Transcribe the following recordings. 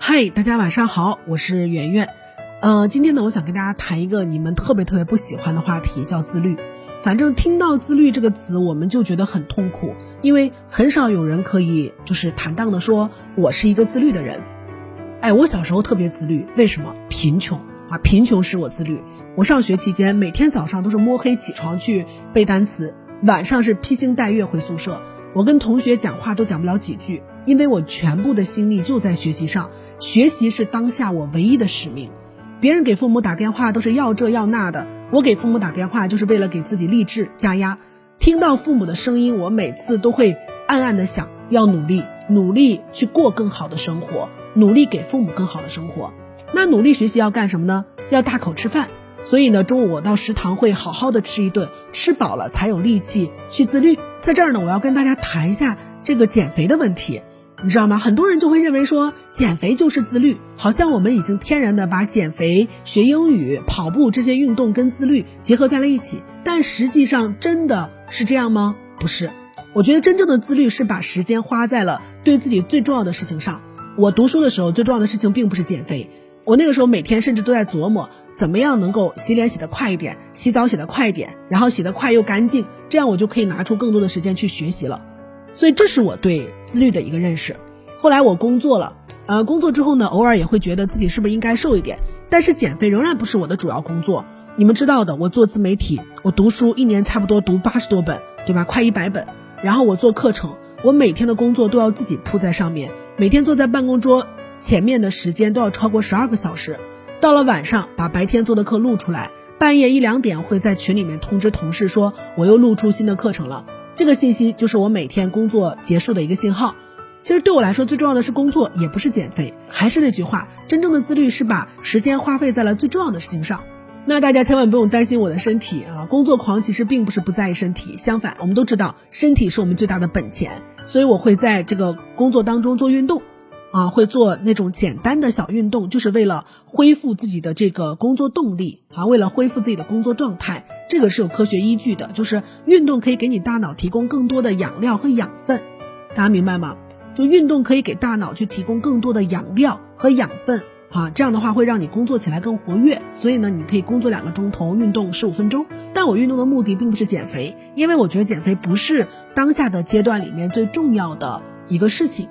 嗨，大家晚上好，我是圆圆。呃，今天呢，我想跟大家谈一个你们特别特别不喜欢的话题，叫自律。反正听到自律这个词，我们就觉得很痛苦，因为很少有人可以就是坦荡的说，我是一个自律的人。哎，我小时候特别自律，为什么？贫穷啊，贫穷使我自律。我上学期间，每天早上都是摸黑起床去背单词，晚上是披星戴月回宿舍。我跟同学讲话都讲不了几句，因为我全部的心力就在学习上，学习是当下我唯一的使命。别人给父母打电话都是要这要那的，我给父母打电话就是为了给自己励志加压。听到父母的声音，我每次都会暗暗的想，要努力，努力去过更好的生活，努力给父母更好的生活。那努力学习要干什么呢？要大口吃饭。所以呢，中午我到食堂会好好的吃一顿，吃饱了才有力气去自律。在这儿呢，我要跟大家谈一下这个减肥的问题，你知道吗？很多人就会认为说减肥就是自律，好像我们已经天然的把减肥、学英语、跑步这些运动跟自律结合在了一起。但实际上真的是这样吗？不是。我觉得真正的自律是把时间花在了对自己最重要的事情上。我读书的时候最重要的事情并不是减肥。我那个时候每天甚至都在琢磨，怎么样能够洗脸洗得快一点，洗澡洗得快一点，然后洗得快又干净，这样我就可以拿出更多的时间去学习了。所以这是我对自律的一个认识。后来我工作了，呃，工作之后呢，偶尔也会觉得自己是不是应该瘦一点，但是减肥仍然不是我的主要工作。你们知道的，我做自媒体，我读书一年差不多读八十多本，对吧？快一百本。然后我做课程，我每天的工作都要自己铺在上面，每天坐在办公桌。前面的时间都要超过十二个小时，到了晚上把白天做的课录出来，半夜一两点会在群里面通知同事说我又录出新的课程了。这个信息就是我每天工作结束的一个信号。其实对我来说最重要的是工作，也不是减肥。还是那句话，真正的自律是把时间花费在了最重要的事情上。那大家千万不用担心我的身体啊，工作狂其实并不是不在意身体，相反，我们都知道身体是我们最大的本钱，所以我会在这个工作当中做运动。啊，会做那种简单的小运动，就是为了恢复自己的这个工作动力啊，为了恢复自己的工作状态，这个是有科学依据的。就是运动可以给你大脑提供更多的养料和养分，大家明白吗？就运动可以给大脑去提供更多的养料和养分啊，这样的话会让你工作起来更活跃。所以呢，你可以工作两个钟头，运动十五分钟。但我运动的目的并不是减肥，因为我觉得减肥不是当下的阶段里面最重要的一个事情。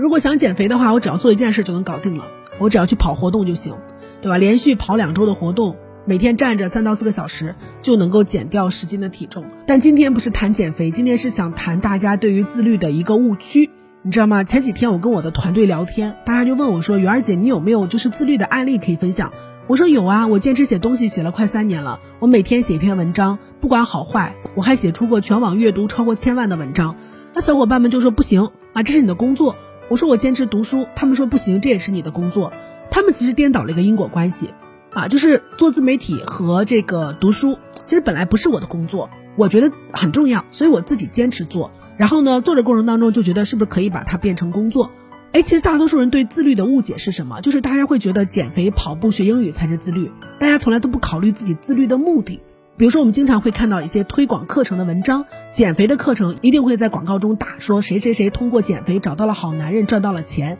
如果想减肥的话，我只要做一件事就能搞定了，我只要去跑活动就行，对吧？连续跑两周的活动，每天站着三到四个小时，就能够减掉十斤的体重。但今天不是谈减肥，今天是想谈大家对于自律的一个误区，你知道吗？前几天我跟我的团队聊天，大家就问我说：“圆儿姐，你有没有就是自律的案例可以分享？”我说有啊，我坚持写东西写了快三年了，我每天写一篇文章，不管好坏，我还写出过全网阅读超过千万的文章。那小伙伴们就说不行啊，这是你的工作。我说我坚持读书，他们说不行，这也是你的工作。他们其实颠倒了一个因果关系，啊，就是做自媒体和这个读书，其实本来不是我的工作，我觉得很重要，所以我自己坚持做。然后呢，做的过程当中就觉得是不是可以把它变成工作？哎，其实大多数人对自律的误解是什么？就是大家会觉得减肥、跑步、学英语才是自律，大家从来都不考虑自己自律的目的。比如说，我们经常会看到一些推广课程的文章，减肥的课程一定会在广告中打说谁谁谁通过减肥找到了好男人，赚到了钱。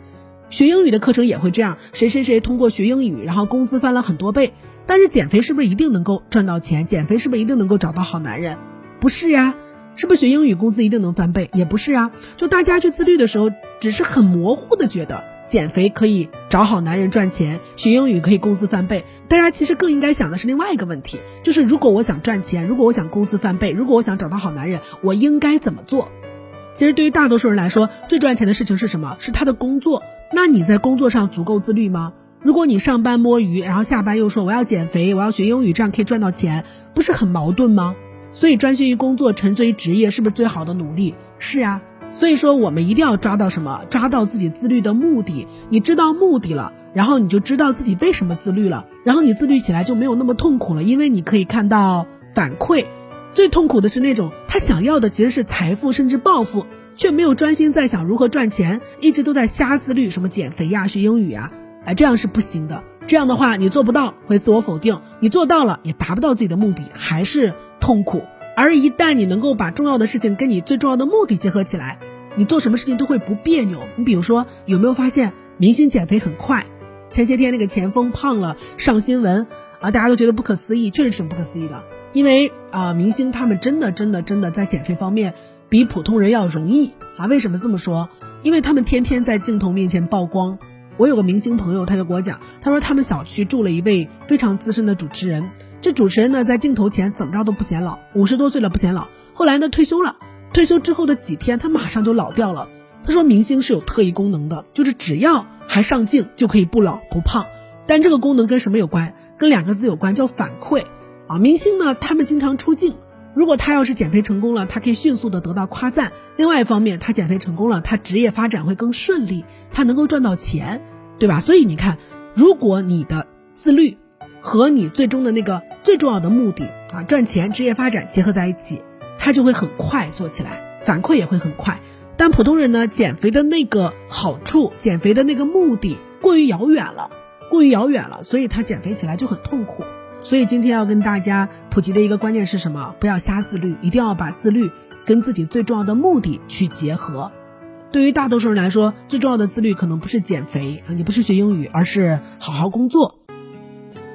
学英语的课程也会这样，谁谁谁通过学英语，然后工资翻了很多倍。但是减肥是不是一定能够赚到钱？减肥是不是一定能够找到好男人？不是呀。是不是学英语工资一定能翻倍？也不是呀。就大家去自律的时候，只是很模糊的觉得。减肥可以找好男人赚钱，学英语可以工资翻倍。大家其实更应该想的是另外一个问题，就是如果我想赚钱，如果我想工资翻倍，如果我想找到好男人，我应该怎么做？其实对于大多数人来说，最赚钱的事情是什么？是他的工作。那你在工作上足够自律吗？如果你上班摸鱼，然后下班又说我要减肥，我要学英语，这样可以赚到钱，不是很矛盾吗？所以专心于工作，沉醉于职业，是不是最好的努力？是呀。所以说，我们一定要抓到什么？抓到自己自律的目的。你知道目的了，然后你就知道自己为什么自律了，然后你自律起来就没有那么痛苦了，因为你可以看到反馈。最痛苦的是那种他想要的其实是财富甚至暴富，却没有专心在想如何赚钱，一直都在瞎自律，什么减肥呀、学英语呀，哎，这样是不行的。这样的话，你做不到会自我否定，你做到了也达不到自己的目的，还是痛苦。而一旦你能够把重要的事情跟你最重要的目的结合起来，你做什么事情都会不别扭。你比如说，有没有发现明星减肥很快。前些天那个前锋胖了上新闻啊，大家都觉得不可思议，确实挺不可思议的。因为啊，明星他们真的真的真的在减肥方面比普通人要容易啊。为什么这么说？因为他们天天在镜头面前曝光。我有个明星朋友，他就跟我讲，他说他们小区住了一位非常资深的主持人。这主持人呢，在镜头前怎么着都不显老，五十多岁了不显老。后来呢，退休了。退休之后的几天，他马上就老掉了。他说，明星是有特异功能的，就是只要还上镜，就可以不老不胖。但这个功能跟什么有关？跟两个字有关，叫反馈。啊，明星呢，他们经常出镜。如果他要是减肥成功了，他可以迅速的得到夸赞。另外一方面，他减肥成功了，他职业发展会更顺利，他能够赚到钱，对吧？所以你看，如果你的自律和你最终的那个最重要的目的啊，赚钱、职业发展结合在一起。他就会很快做起来，反馈也会很快。但普通人呢，减肥的那个好处，减肥的那个目的过于遥远了，过于遥远了，所以他减肥起来就很痛苦。所以今天要跟大家普及的一个观念是什么？不要瞎自律，一定要把自律跟自己最重要的目的去结合。对于大多数人来说，最重要的自律可能不是减肥啊，也不是学英语，而是好好工作。